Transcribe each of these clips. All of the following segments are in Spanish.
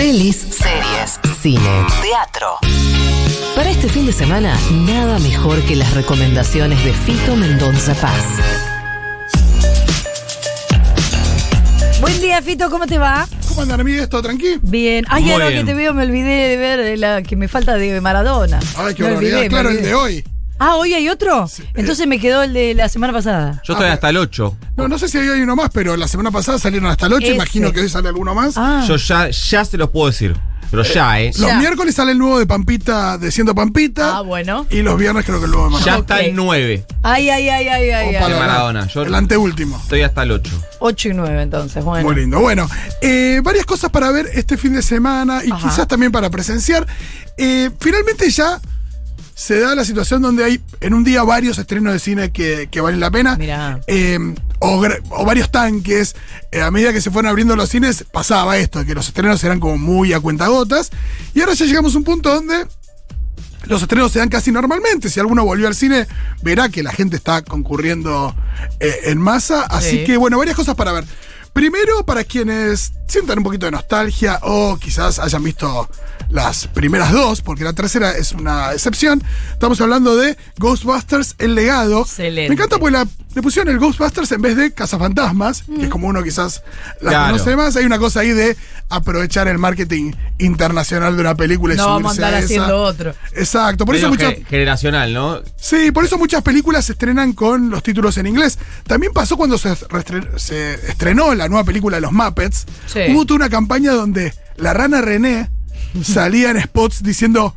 Pelis, series, cine, teatro. Para este fin de semana, nada mejor que las recomendaciones de Fito Mendonza Paz. Buen día, Fito, ¿cómo te va? ¿Cómo andan, amigues? ¿Todo tranquilo? Bien. Ay, ahora que te veo me olvidé de ver la que me falta de Maradona. Ay, qué Me barbaridad. olvidé, me Claro, el de hoy. Ah, ¿hoy hay otro? Entonces me quedó el de la semana pasada. Yo estoy hasta el 8. No, no sé si hoy hay uno más, pero la semana pasada salieron hasta el 8. Ese. Imagino que hoy sale alguno más. Ah, Yo ya, ya se los puedo decir. Pero ya, ¿eh? Los Ya. miércoles sale el nuevo de Pampita, de Siendo Pampita. Ah, bueno. Y los viernes creo que el nuevo de Ya Maradona. está Ok. el 9 ay, ay, ay, ay, ay. Ay. Maradona. Yo El anteúltimo. estoy hasta el 8. 8 y 9 entonces, bueno. Muy lindo. Bueno, eh, varias cosas para ver este fin de semana y Ajá. quizás también para presenciar. Eh, finalmente ya se da la situación donde hay en un día varios estrenos de cine que, que valen la pena. Mirá. Eh, o, varios tanques. Eh, a medida que se fueron abriendo los cines, pasaba esto, que los estrenos eran como muy a cuentagotas. Y ahora ya llegamos a un punto donde los estrenos se dan casi normalmente. Si alguno volvió al cine, verá que la gente está concurriendo eh, en masa. Así Sí. que, bueno, varias cosas para ver. Primero, para quienes sientan un poquito de nostalgia o quizás hayan visto las primeras dos, porque la tercera es una excepción. Estamos hablando de Ghostbusters, El Legado. Excelente. Me encanta porque la, le pusieron el Ghostbusters en vez de Cazafantasmas, que es como uno quizás la Claro. conoce más. Hay una cosa ahí de aprovechar el marketing internacional de una película y No vamos a subirse andar esa. haciendo otro. Exacto, por eso muchas ge- generacional, ¿no? Sí, por eso muchas películas se estrenan con los títulos en inglés. También pasó cuando se, estrenó la nueva película de los Muppets. Sí. Hubo toda una campaña donde la rana René salía en spots diciendo,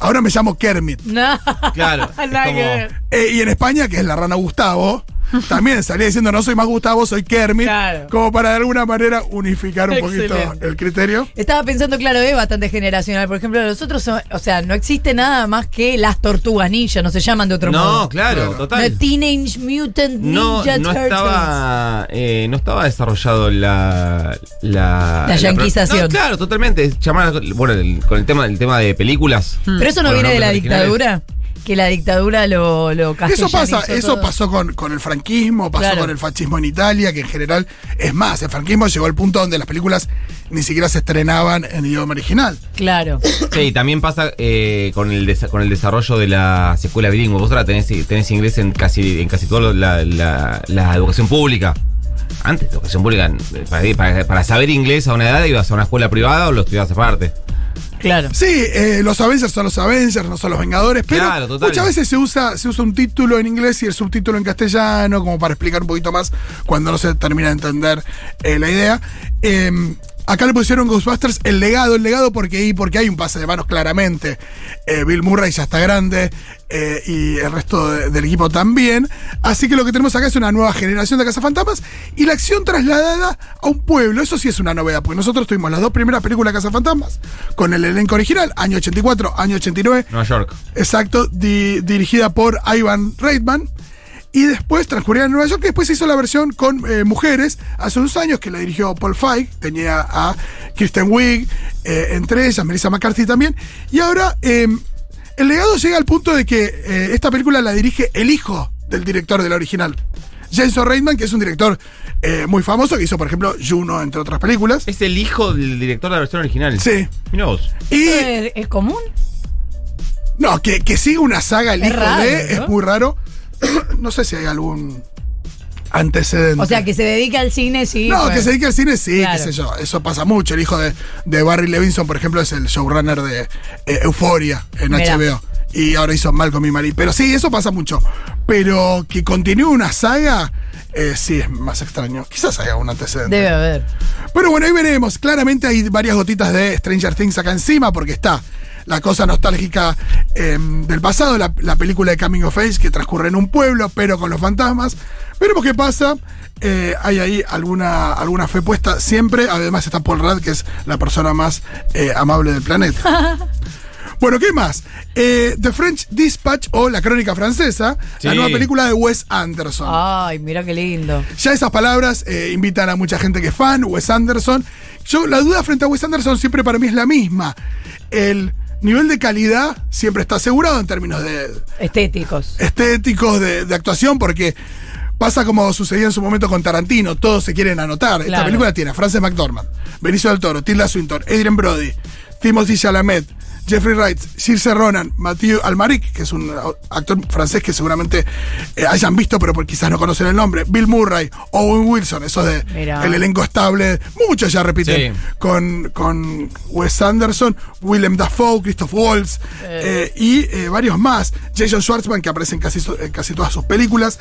ahora me llamo Kermit. No. Claro, como-. Eh, y en España, que es la rana Gustavo, también salía diciendo, no soy más Gustavo, soy Kermit. Claro. Como para de alguna manera unificar un poquito el criterio. Estaba pensando, claro, es bastante generacional. Por ejemplo, nosotros, son- o sea, no existe nada más que las tortugas ninja, no se llaman de otro modo. No, claro, Claro. No, total. Teenage Mutant No, Ninja no Turtles. estaba eh, no estaba desarrollado la la, La yanquización. No, claro, totalmente. Llamar, bueno, el- con el tema el tema de películas. Pero eso no viene de la originales. Que la dictadura lo, lo Eso pasa, eso todo. pasó con, con el franquismo, pasó Claro. con el fascismo en Italia, que en general, es más, el franquismo llegó al punto donde las películas ni siquiera se estrenaban en idioma original. Claro. Sí, y también pasa eh, con el desa- con el desarrollo de las escuelas bilingües. Vos ahora tenés, tenés inglés en casi en casi toda la, la- la educación pública. Antes, la educación pública, para, para- para saber inglés a una edad ibas a una escuela privada o lo estudiabas aparte. Claro. Sí, eh, los Avengers son los Avengers, no son los Vengadores, pero Claro, total. muchas veces se usa, se usa un título en inglés y el subtítulo en castellano, como para explicar un poquito más cuando no se termina de entender eh, la idea. Eh, Acá le pusieron Ghostbusters el legado, el legado porque, y porque hay un pase de manos claramente. Eh, Bill Murray ya está grande eh, y el resto de- del equipo también. Así que lo que tenemos acá es una nueva generación de cazafantasmas y la acción trasladada a un pueblo. Eso sí es una novedad, porque nosotros tuvimos las dos primeras películas de cazafantasmas con el elenco original, año 84, año 89. Nueva York. Exacto, di- dirigida por Ivan Reitman. Y después transcurría en Nueva York, y después se hizo la versión con eh, mujeres, hace unos años, que la dirigió Paul Feig, tenía a Kristen Wiig, eh, entre ellas, Melissa McCarthy también. Y ahora, eh, el legado llega al punto de que eh, esta película la dirige el hijo del director de la original. Jason Reitman, que es un director eh, muy famoso, que hizo, por ejemplo, Juno, entre otras películas. Es el hijo del director de la versión original. Sí. Mirá vos. Y ¿Es, es común? No, que, que siga una saga el Es hijo raro, de ¿no? es muy raro. no sé si hay algún antecedente. O sea, que se dedica al cine, sí. no, pues. que se dedique al cine, sí, Claro. qué sé yo. Eso pasa mucho. El hijo de, de Barry Levinson, por ejemplo, es el showrunner de eh, Euphoria en. HBO. Y ahora hizo Malcolm y Marie. Pero sí, eso pasa mucho. Pero que continúe una saga, eh, sí, es más extraño. Quizás haya un antecedente. Debe haber. Pero bueno, ahí veremos. Claramente hay varias gotitas de Stranger Things acá encima, porque está la cosa nostálgica eh, del pasado, la, la película de Coming of Age que transcurre en un pueblo, pero con los fantasmas. Veremos qué pasa. Eh, hay ahí alguna, alguna fe puesta siempre. Además está Paul Rudd, que es la persona más eh, amable del planeta. Bueno, ¿qué más? Eh, The French Dispatch o La Crónica Francesa, la Sí. nueva película de Wes Anderson. Ay, mira qué lindo. Ya esas palabras eh, invitan a mucha gente que es fan, Wes Anderson. Yo, la duda frente a Wes Anderson siempre para mí es la misma. El nivel de calidad siempre está asegurado en términos de Estéticos. estéticos, de, de actuación, porque Pasa como sucedía en su momento con Tarantino, todos se quieren anotar. Esta película tiene a Frances McDormand, Benicio del Toro, Tilda Swinton, Adrian Brody, Timothy Chalamet, Jeffrey Wright, Circe Ronan, Mathieu Almaric, que es un actor francés que seguramente eh, hayan visto, pero por quizás no conocen el nombre, Bill Murray, Owen Wilson, eso de Mirá. el elenco estable, muchos ya repiten, Sí. con, con Wes Anderson, Willem Dafoe, Christoph Waltz eh, y eh, varios más, Jason Schwartzman, que aparece en casi, en casi todas sus películas.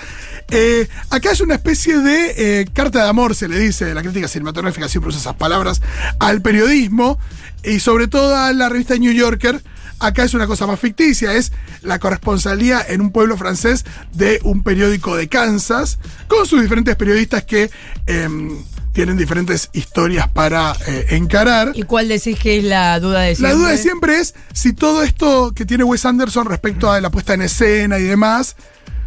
Eh, acá es una especie de eh, carta de amor, se le dice, de la crítica cinematográfica, siempre usa esas palabras, al periodismo y sobre todo a la revista New Yorker. Acá es una cosa más ficticia, es la corresponsalía en un pueblo francés de un periódico de Kansas, con sus diferentes periodistas que em, tienen diferentes historias para eh, encarar. ¿Y cuál decís que es la duda de siempre? La duda de siempre es si todo esto que tiene Wes Anderson respecto a la puesta en escena y demás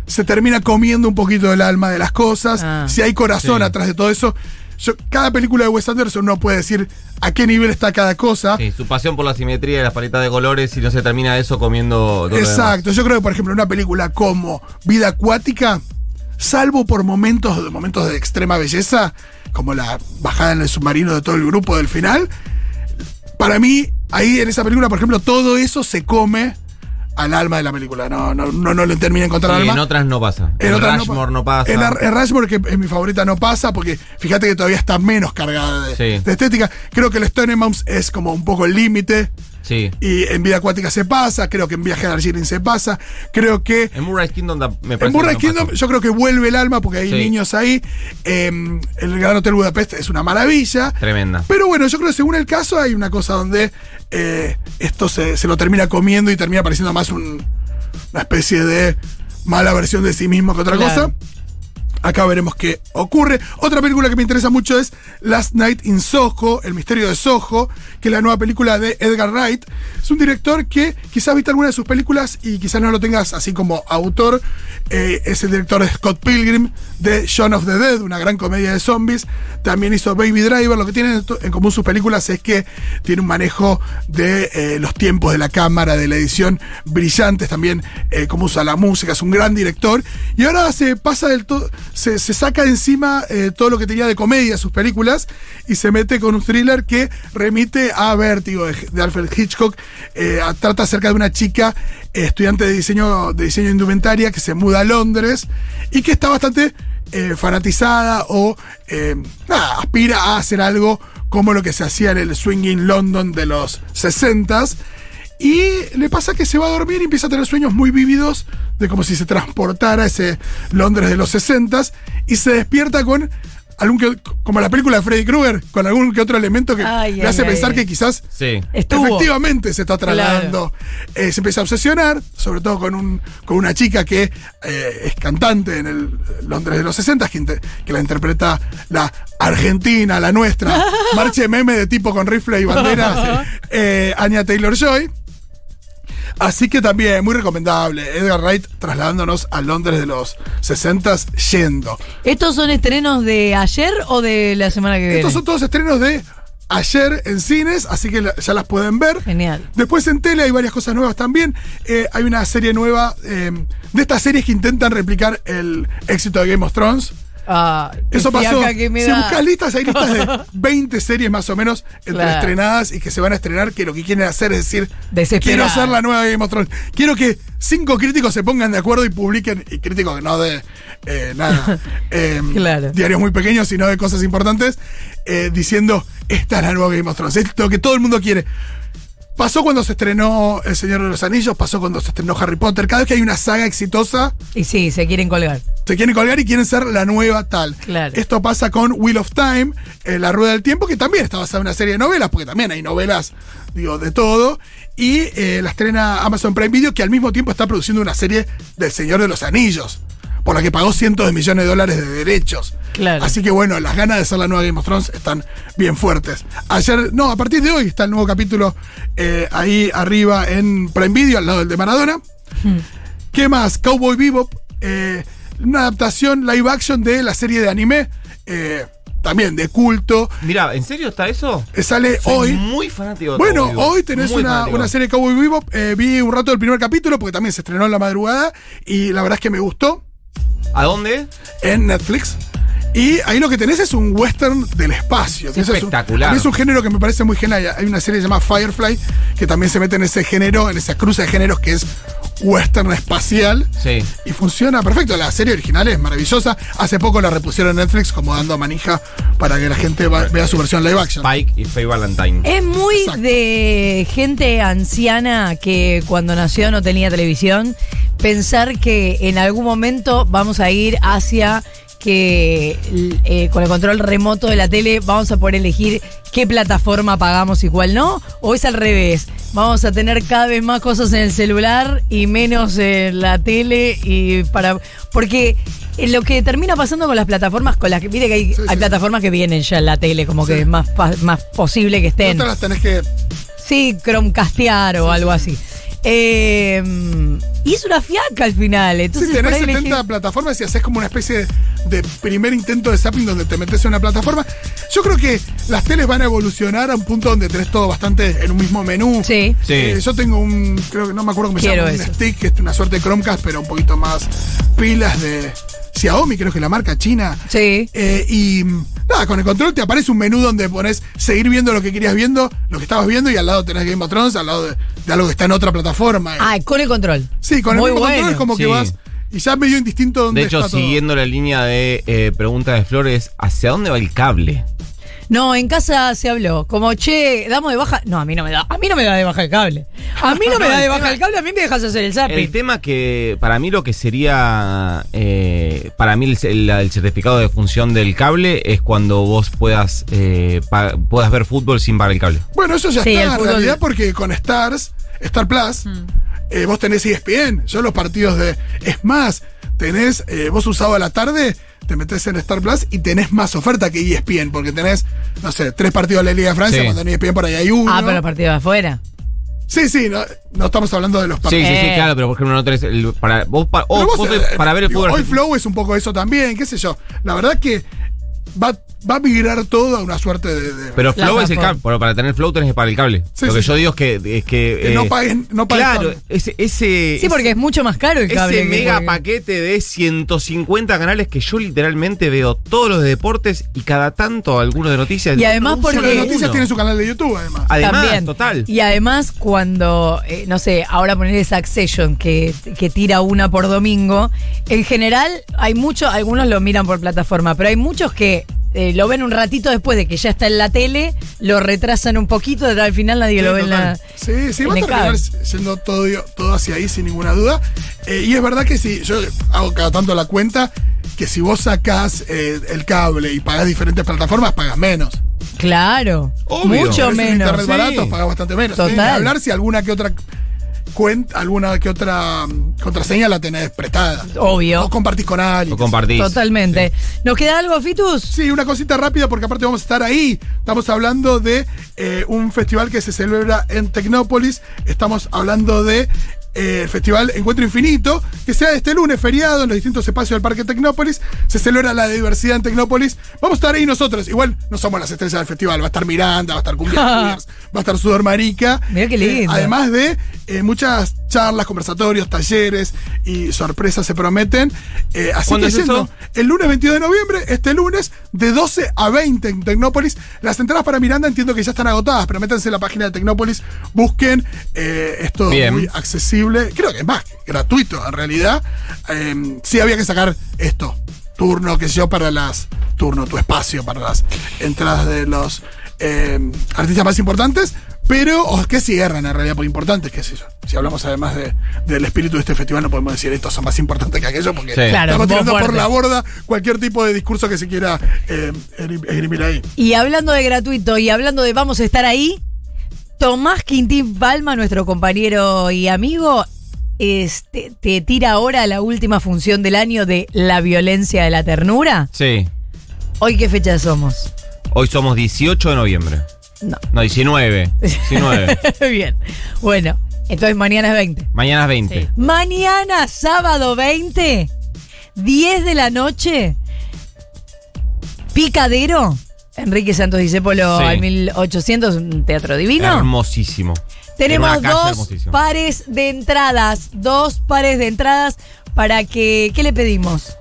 se termina comiendo un poquito del alma de las cosas, Ah. si hay corazón Sí. atrás de todo eso. Yo- cada película de Wes Anderson no puede decir a qué nivel está cada cosa. Sí, su pasión por la simetría y las paletas de colores y no se termina eso comiendo. Exacto, yo creo que por ejemplo una película como Vida Acuática, salvo por momentos, momentos de extrema belleza, como la bajada en el submarino de todo el grupo del final, para mí ahí en esa película, por ejemplo, todo eso se come al alma de la película. No, no, no, no le termina de encontrar Sí, alma. en otras no pasa. En, otras Rushmore no, pasa. En, en Rushmore, que es mi favorita, no pasa, porque fíjate que todavía está menos cargada de, Sí. de estética. Creo que el Stone Moms es como un poco el límite. Sí. Y en Vida Acuática se pasa, creo que en Viaje a Darjeeling se pasa, creo que En Murray's Kingdom da- me parece en Kingdom pasó. yo creo que vuelve el alma porque hay Sí. niños ahí. Eh, el Gran Hotel Budapest es una maravilla. Tremenda. Pero bueno, yo creo que según el caso hay una cosa donde eh, esto se, se lo termina comiendo y termina pareciendo más un- una especie de mala versión de sí mismo que otra Claro. cosa. Acá veremos qué ocurre. Otra película que me interesa mucho es Last Night in Soho, El misterio de Soho, que es la nueva película de Edgar Wright. Es un director que quizás viste alguna de sus películas y quizás no lo tengas así como autor. Eh, es el director de Scott Pilgrim, de Shaun of the Dead, una gran comedia de zombies. También hizo Baby Driver. Lo que tienen en común sus películas es que tiene un manejo de eh, los tiempos de la cámara, de la edición brillantes, también eh, cómo usa la música. Es un gran director. Y ahora se pasa del todo, se, saca de encima eh, todo lo que tenía de comedia sus películas y se mete con un thriller que remite a Vértigo de, de Alfred Hitchcock. Eh, trata acerca de una chica estudiante de diseño, de diseño indumentaria que se muda a Londres y que está bastante eh, fanatizada o eh, aspira a hacer algo como lo que se hacía en el swinging London de los 60s. Y le pasa que se va a dormir y empieza a tener sueños muy vívidos de como si se transportara a ese Londres de los 60s y se despierta con algún que, como la película de Freddy Krueger, con algún que otro elemento que Ay, le ay, hace ay, pensar ay. que quizás Sí. Efectivamente se está trasladando. Eh, se empieza a obsesionar, sobre todo con, un, con una chica que eh, es cantante en el Londres de los 60, que, inter- que la interpreta la argentina, la nuestra, marche meme de tipo con rifle y bandera, eh, Anya Taylor Joy. Así que también, muy recomendable. Edgar Wright trasladándonos a Londres de los 60 yendo. ¿Estos son estrenos de ayer o de la semana que viene? Estos son todos estrenos de ayer en cines, así que ya las pueden ver. Genial. Después en tele hay varias cosas nuevas también. Eh, hay una serie nueva eh, de estas series que intentan replicar el éxito de Game of Thrones. Ah, Eso pasó. fiaca que me Si buscas listas, hay listas de 20 series más o menos entre Claro. estrenadas y que se van a estrenar, que lo que quieren hacer es decir, quiero ser la nueva Game of Thrones. Quiero que cinco críticos se pongan de acuerdo y publiquen, y críticos no de eh, nada, eh, Claro. diarios muy pequeños, sino de cosas importantes, eh, diciendo, esta es la nueva Game of Thrones, esto es lo que todo el mundo quiere. Pasó cuando se estrenó El Señor de los Anillos, pasó cuando se estrenó Harry Potter. Cada vez que hay una saga exitosa, Y sí, se quieren colgar. se quieren colgar y quieren ser la nueva tal. Claro. Esto pasa con Wheel of Time, eh, La Rueda del Tiempo, que también está basada en una serie de novelas, porque también hay novelas, digo, de todo. Y eh, la estrena Amazon Prime Video, que al mismo tiempo está produciendo una serie del Señor de los Anillos, por la que pagó cientos de millones de dólares de derechos. Claro. Así que bueno, las ganas de ser la nueva Game of Thrones están bien fuertes. Ayer, no, a partir de hoy está el nuevo capítulo eh, ahí arriba en Prime Video, al lado del de Maradona. ¿Qué más? Cowboy Bebop, eh, una adaptación live action de la serie de anime, eh, también de culto. Mira, ¿en serio está eso? Sale Soy hoy. Muy fanático de Bueno, Cowboy hoy tenés una, una serie de Cowboy Bebop. eh, vi un rato del primer capítulo porque también se estrenó en la madrugada y la verdad es que me gustó. ¿A dónde? en Netflix. Y ahí lo que tenés es un western del espacio. es un- espectacular. es un género que me parece muy genial. Hay una serie llamada Firefly que también se mete en ese género, en esa cruza de géneros que es western espacial. Sí. Y funciona perfecto. La serie original es maravillosa. Hace poco la repusieron en Netflix como dando manija para que la gente va- vea su versión live action. Spike y Faye Valentine. Es muy Exacto. de gente anciana que cuando nació no tenía televisión, pensar que en algún momento vamos a ir hacia que eh, con el control remoto de la tele vamos a poder elegir qué plataforma pagamos y cuál no, o es al revés, vamos a tener cada vez más cosas en el celular y menos en la tele y para porque lo que termina pasando con las plataformas con las que viste que hay, Sí, hay sí. plataformas que vienen ya en la tele como Sí. que es más más posible que estén No te las tenés que. Sí, Chromecastear o algo así. Eh, y es una fiaca al final. Entonces, si por tenés ahí 70 elegí- plataformas y haces como una especie de, de primer intento de zapping donde te metes en una plataforma. Yo creo que las teles van a evolucionar a un punto donde tenés todo bastante en un mismo menú. Sí. Sí. Eh, yo tengo un, creo que no me acuerdo cómo se llama, un stick, que es una suerte de Chromecast, pero un poquito más pilas de Xiaomi, creo que la marca china. Sí. Eh, y nada, con el control te aparece un menú donde pones seguir viendo lo que querías viendo, lo que estabas viendo, y al lado tenés Game of Thrones, al lado de, de algo que está en otra plataforma. Ah, con el control. sí, con el Muy mismo control bueno. es como que Sí. vas. Y ya medio indistinto dónde De hecho, está todo. siguiendo la línea de eh, pregunta de Flores, ¿hacia dónde va el cable? No, en casa se habló. Como, che, damos de baja. No, a mí no me da. A mí no me da de baja el cable. A mí no me da el de baja el cable, a mí me dejas hacer el El zapping. tema que para mí lo que sería, eh, para mí el, el- el certificado de función del cable es cuando vos puedas, eh, pa- puedas ver fútbol sin pagar el cable. Bueno, eso ya Sí, está el en fútbol- realidad porque con Stars, Star Plus, eh, vos tenés ESPN. Yo los partidos de. Es más, tenés. eh, vos usado a la tarde, te metés en Star Plus y tenés más oferta que ESPN, porque tenés, no sé, tres partidos de la Liga de Francia, Sí. cuando en ESPN por ahí hay uno. Ah, pero los partidos de afuera. Sí, sí, no, no estamos hablando de los Sí, partidos. sí, sí, Eh. claro, pero por ejemplo no tenés el, para vos, pa- Pero oh, vos, vos eh, para ver el digo, fútbol. Hoy Flow es un poco eso también, qué sé yo. La verdad que va, va a migrar todo a una suerte de. de- Pero Flow es el cable, pero para tener Flow tenés que pagar el cable. Sí, Lo que sí, yo sí. digo es que, es que, que no eh, paguen, no paguen Claro, ese, ese, Sí, porque es mucho más caro el cable. ese mega paquete de 150 canales que yo literalmente veo todos los de deportes y cada tanto algunos de noticias. Y además porque- Bueno, las noticias tienen su canal de YouTube, además. Además, También. total. Y además, cuando, eh, no sé, ahora poner Succession que, que tira una por domingo, en general hay muchos, algunos lo miran por plataforma, pero hay muchos que eh, lo ven un ratito después de que ya está en la tele, lo retrasan un poquito, al final nadie Sí, lo ve en la. Sí, sí, va a en terminar siendo todo, todo hacia ahí sin ninguna duda. Eh, y es verdad que si yo hago cada tanto la cuenta, que si vos sacás eh, el cable y pagás diferentes plataformas, pagas menos. Claro, Obvio. mucho menos. internet sí. barato, pagás bastante menos. Total. Hablar si alguna que otra cuenta, alguna que otra contraseña la tenés prestada. Obvio. O compartís con alguien. Lo compartís. Totalmente. ¿Nos queda algo, Fitus? Sí, una cosita rápida porque aparte vamos a estar ahí. Estamos hablando de eh, un festival que se celebra en Tecnópolis. Estamos hablando de eh, el festival Encuentro Infinito, que sea este lunes feriado en los distintos espacios del Parque Tecnópolis. Se celebra la diversidad en Tecnópolis. Vamos a estar ahí nosotros. Igual no somos las estrellas del festival. Va a estar Miranda, va a estar Cumbia Queers, va a estar Sudor Marica. Mirá qué lindo. Eh, además de eh, muchas charlas, conversatorios, talleres y sorpresas se prometen. Eh, así ¿Cuándo que es yendo el lunes 22 de noviembre, este lunes, de 12 a 20 en Tecnópolis. Las entradas para Miranda entiendo que ya están agotadas, pero métanse en la página de Tecnópolis, busquen. eh, es todo Bien. muy accesible. Creo que es más, gratuito en realidad. Eh, sí había que sacar esto. Turno, que sé yo, para las. Turno, tu espacio para las entradas de los eh, artistas más importantes. Pero, o que cierran en realidad por importantes, qué sé yo. Si hablamos además de- del espíritu de este festival, no podemos decir estos son más importantes que aquellos, porque Sí. Claro, estamos tirando por la borda cualquier tipo de discurso que se quiera eh, esgrim- esgrimir ahí. Y hablando de gratuito y hablando de vamos a estar ahí, Tomás Quintín Palma, nuestro compañero y amigo, este, te tira ahora la última función del año de La violencia de la ternura. Sí. Hoy qué fecha somos. Hoy somos 18 de noviembre. No. No, 19. 19. Bien. Bueno, entonces mañana es 20. Mañana es 20. Mañana, sábado 20, 10 de la noche, Picadero, Enrique Santos Discépolo Sí. al 1800, un teatro divino. Hermosísimo. Tenemos dos pares de entradas, dos pares de entradas para que, ¿qué le pedimos?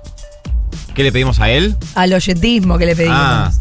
¿Qué le pedimos a él? Al oyentismo que le pedimos. Ah.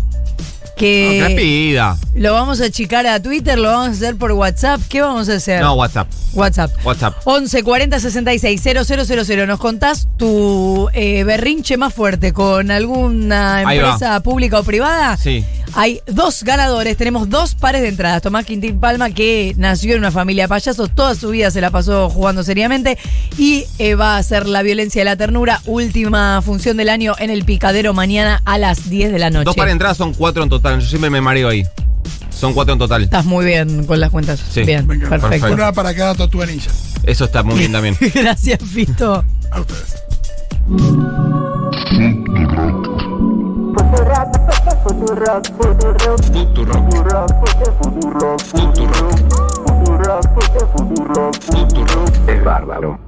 Que No, pida. lo vamos a achicar a Twitter, lo vamos a hacer por WhatsApp. ¿Qué vamos a hacer? No, WhatsApp. WhatsApp. WhatsApp. 11 40 66 000. Nos contás tu eh, berrinche más fuerte con alguna empresa pública o privada. Sí. Hay dos ganadores, tenemos dos pares de entradas. Tomás Quintín Palma, que nació en una familia de payasos, toda su vida se la pasó jugando seriamente y eh, va a hacer La violencia de la ternura, última función del año en el Picadero mañana a las 10 de la noche. Dos para entradas son cuatro en total. Yo siempre me mareo ahí. Son cuatro en total. Estás muy bien con las cuentas. Sí. Bien, encanta. perfecto. Una para cada tatuanilla. Eso está muy bien también. Gracias, Fito. A ustedes. Futurock, Futurock, Futurock, Futurock, Futurock, Futurock, Futurock, Futurock, Futurock, es bárbaro.